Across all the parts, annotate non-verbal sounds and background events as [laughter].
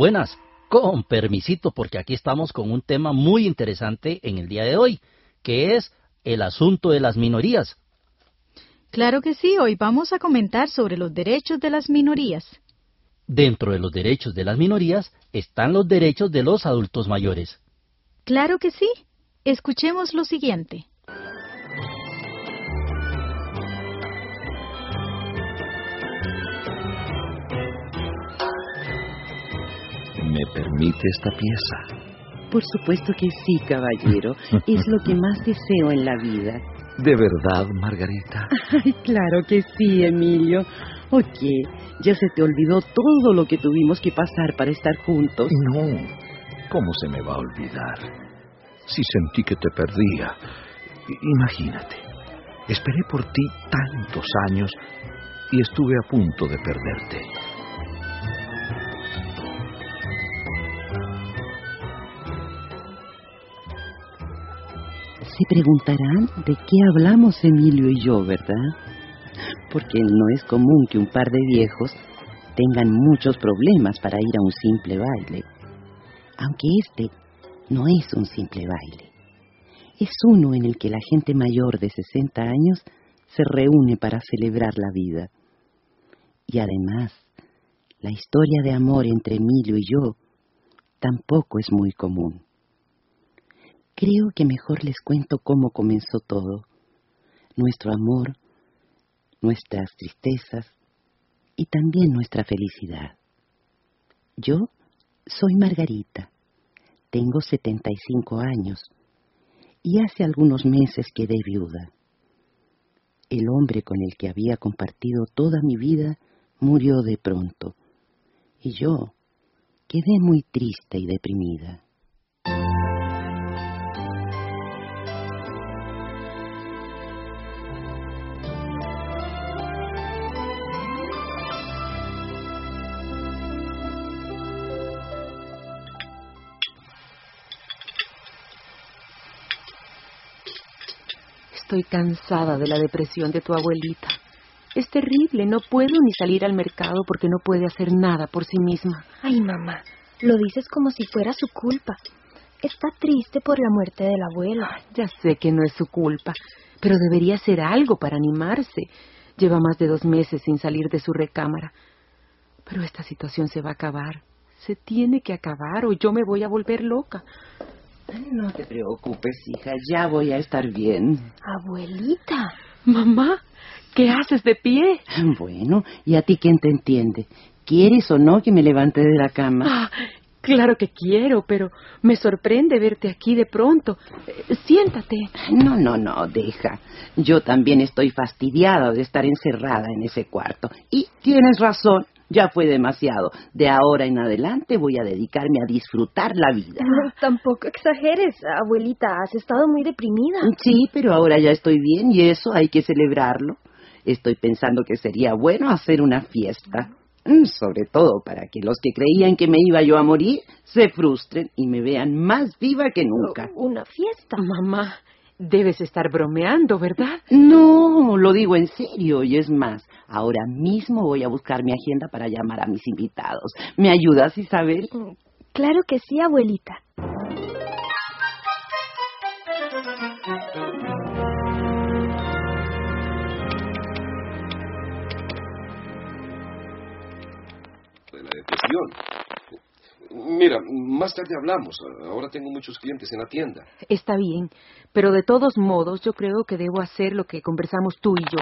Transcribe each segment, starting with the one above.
Buenas, con permisito, porque aquí estamos con un tema muy interesante en el día de hoy, que es el asunto de las minorías. Claro que sí, hoy vamos a comentar sobre los derechos de las minorías. Dentro de los derechos de las minorías están los derechos de los adultos mayores. Claro que sí. Escuchemos lo siguiente. ¿Me permite esta pieza? Por supuesto que sí, caballero. Es lo que más deseo en la vida. ¿De verdad, Margarita? [laughs] Ay, claro que sí, Emilio. ¿O qué? ¿Ya se te olvidó todo lo que tuvimos que pasar para estar juntos? No. ¿Cómo se me va a olvidar? Si sentí que te perdía. Imagínate. Esperé por ti tantos años y estuve a punto de perderte. Se preguntarán de qué hablamos Emilio y yo, ¿verdad? Porque no es común que un par de viejos tengan muchos problemas para ir a un simple baile. Aunque este no es un simple baile. Es uno en el que la gente mayor de 60 años se reúne para celebrar la vida. Y además, la historia de amor entre Emilio y yo tampoco es muy común. Creo que mejor les cuento cómo comenzó todo. Nuestro amor, nuestras tristezas y también nuestra felicidad. Yo soy Margarita, tengo 75 años y hace algunos meses quedé viuda. El hombre con el que había compartido toda mi vida murió de pronto y yo quedé muy triste y deprimida. Estoy cansada de la depresión de tu abuelita. Es terrible, no puedo ni salir al mercado porque no puede hacer nada por sí misma. Ay, mamá, lo dices como si fuera su culpa. Está triste por la muerte del abuelo. ya sé que no es su culpa, pero debería hacer algo para animarse. Lleva más de dos meses sin salir de su recámara. Pero esta situación se va a acabar. Se tiene que acabar o yo me voy a volver loca. No te preocupes, hija, ya voy a estar bien. Abuelita. Mamá, ¿qué haces de pie? Bueno, ¿y a ti quién te entiende? ¿Quieres o no que me levante de la cama? Ah, claro que quiero, pero me sorprende verte aquí de pronto. Eh, siéntate. No, no, no, deja. Yo también estoy fastidiada de estar encerrada en ese cuarto. Y tienes razón. Ya fue demasiado. De ahora en adelante voy a dedicarme a disfrutar la vida. No, [laughs] tampoco exageres, abuelita. Has estado muy deprimida. Sí, pero ahora ya estoy bien y eso hay que celebrarlo. Estoy pensando que sería bueno hacer una fiesta. Mm, sobre todo para que los que creían que me iba yo a morir se frustren y me vean más viva que nunca. Una fiesta. Mamá, debes estar bromeando, ¿verdad? No, lo digo en serio y es más, ahora mismo voy a buscar mi agenda para llamar a mis invitados. ¿Me ayudas, Isabel? Claro que sí, abuelita. De la depresión. Mira, más tarde hablamos. Ahora tengo muchos clientes en la tienda. Está bien, pero de todos modos yo creo que debo hacer lo que conversamos tú y yo.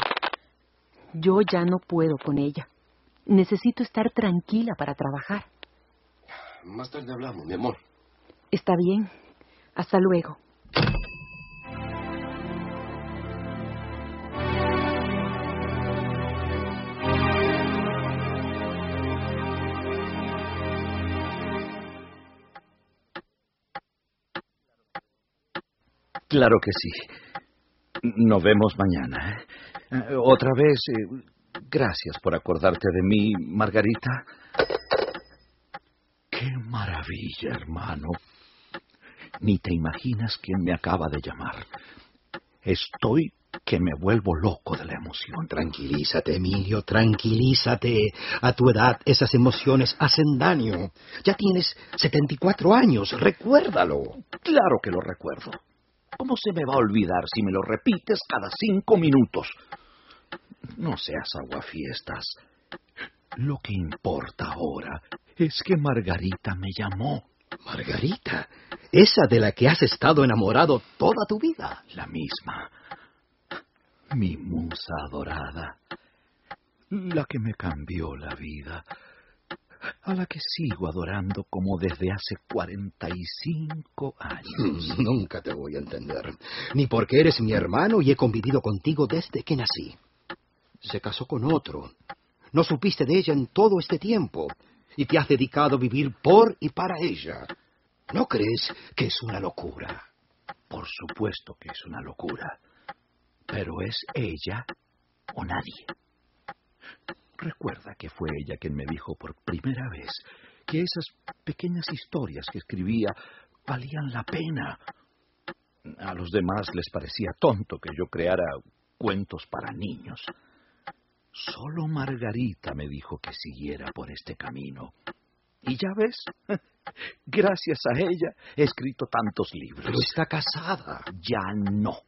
Yo ya no puedo con ella. Necesito estar tranquila para trabajar. Más tarde hablamos, mi amor. Está bien. Hasta luego. Claro que sí. Nos vemos mañana. ¿eh? Eh, Otra vez, eh, gracias por acordarte de mí, Margarita. Qué maravilla, hermano. Ni te imaginas quién me acaba de llamar. Estoy que me vuelvo loco de la emoción. Tranquilízate, Emilio, tranquilízate. A tu edad esas emociones hacen daño. Ya tienes 74 años, recuérdalo. Claro que lo recuerdo. ¿Cómo se me va a olvidar si me lo repites cada cinco minutos? No seas aguafiestas. Lo que importa ahora es que Margarita me llamó. Margarita, esa de la que has estado enamorado toda tu vida. La misma. Mi musa adorada. La que me cambió la vida. A la que sigo adorando como desde hace 45 años. [laughs] Nunca te voy a entender. Ni porque eres mi hermano y he convivido contigo desde que nací. Se casó con otro. No supiste de ella en todo este tiempo y te has dedicado a vivir por y para ella. ¿No crees que es una locura? Por supuesto que es una locura. Pero es ella o nadie. Recuerda que fue ella quien me dijo por primera vez que esas pequeñas historias que escribía valían la pena. A los demás les parecía tonto que yo creara cuentos para niños. Solo Margarita me dijo que siguiera por este camino. Y ya ves, [laughs] gracias a ella he escrito tantos libros. Pero está casada. Ya no.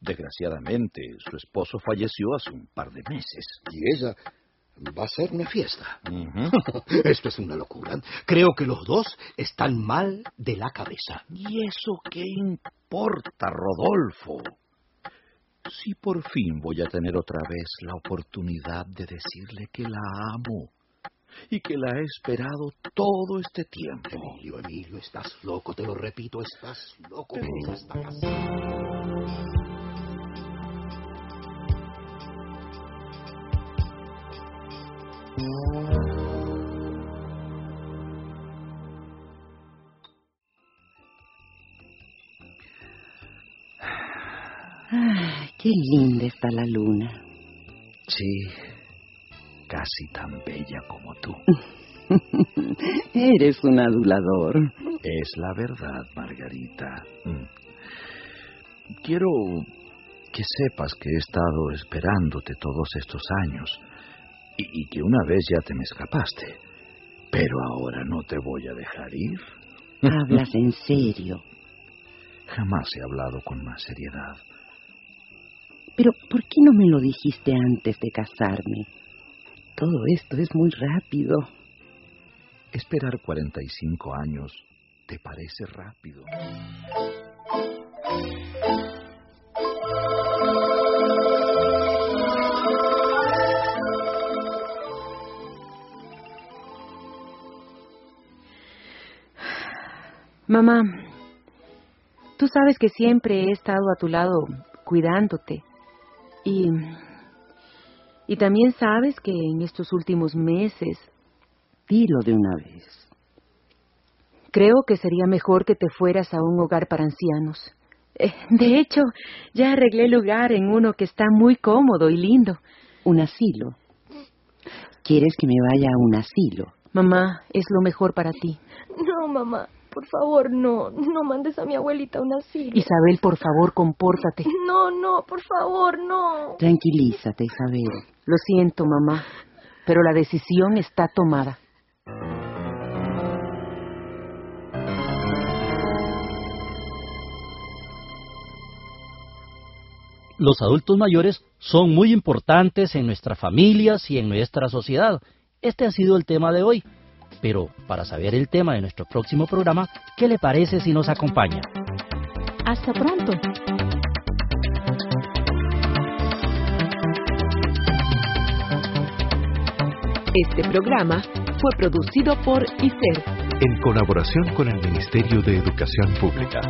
Desgraciadamente, su esposo falleció hace un par de meses. Y ella va a hacer una fiesta. [laughs] Esto es una locura. Creo que los dos están mal de la cabeza. ¿Y eso qué importa, Rodolfo? Si por fin voy a tener otra vez la oportunidad de decirle que la amo y que la he esperado todo este tiempo. Emilio, Emilio, estás loco, te lo repito, estás loco. Está Ah, qué linda está la luna. Sí, casi tan bella como tú. [laughs] Eres un adulador. Es la verdad, Margarita. Mm. Quiero que sepas que he estado esperándote todos estos años y, y que una vez ya te me escapaste. Pero ahora no te voy a dejar ir. Hablas en serio. Jamás he hablado con más seriedad. Pero ¿por qué no me lo dijiste antes de casarme? Todo esto es muy rápido. Esperar 45 años te parece rápido. Mamá, tú sabes que siempre he estado a tu lado cuidándote. Y, y también sabes que en estos últimos meses Dilo de una vez. creo que sería mejor que te fueras a un hogar para ancianos. Eh, de hecho, ya arreglé lugar en uno que está muy cómodo y lindo. Un asilo. ¿Quieres que me vaya a un asilo? Mamá, es lo mejor para ti. No, mamá, por favor, no. No mandes a mi abuelita a un asilo. Isabel, por favor, compórtate. No, no, por favor, no. Tranquilízate, Isabel. Lo siento, mamá, pero la decisión está tomada. Los adultos mayores son muy importantes en nuestras familias y en nuestra sociedad. Este ha sido el tema de hoy. Pero para saber el tema de nuestro próximo programa, ¿qué le parece si nos acompaña? Hasta pronto. Este programa fue producido por ICER. En colaboración con el Ministerio de Educación Pública.